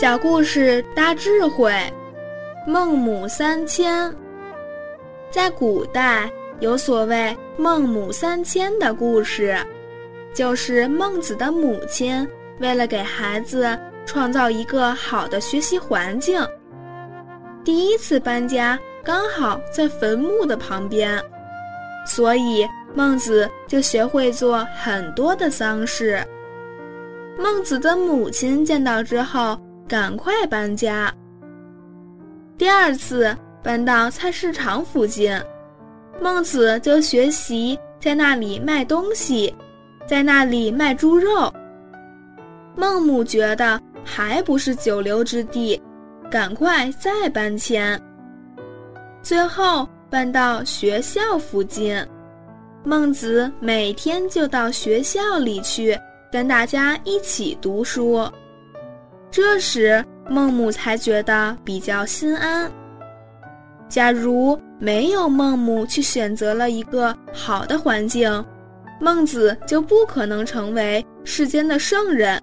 小故事大智慧，孟母三迁。在古代，有所谓“孟母三迁”的故事，就是孟子的母亲为了给孩子创造一个好的学习环境，第一次搬家刚好在坟墓的旁边，所以孟子就学会做很多的丧事。孟子的母亲见到之后。赶快搬家。第二次搬到菜市场附近，孟子就学习在那里卖东西，在那里卖猪肉。孟母觉得还不是久留之地，赶快再搬迁。最后搬到学校附近，孟子每天就到学校里去跟大家一起读书。这时，孟母才觉得比较心安。假如没有孟母去选择了一个好的环境，孟子就不可能成为世间的圣人。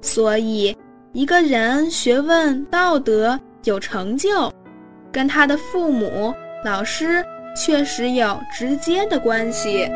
所以，一个人学问、道德有成就，跟他的父母、老师确实有直接的关系。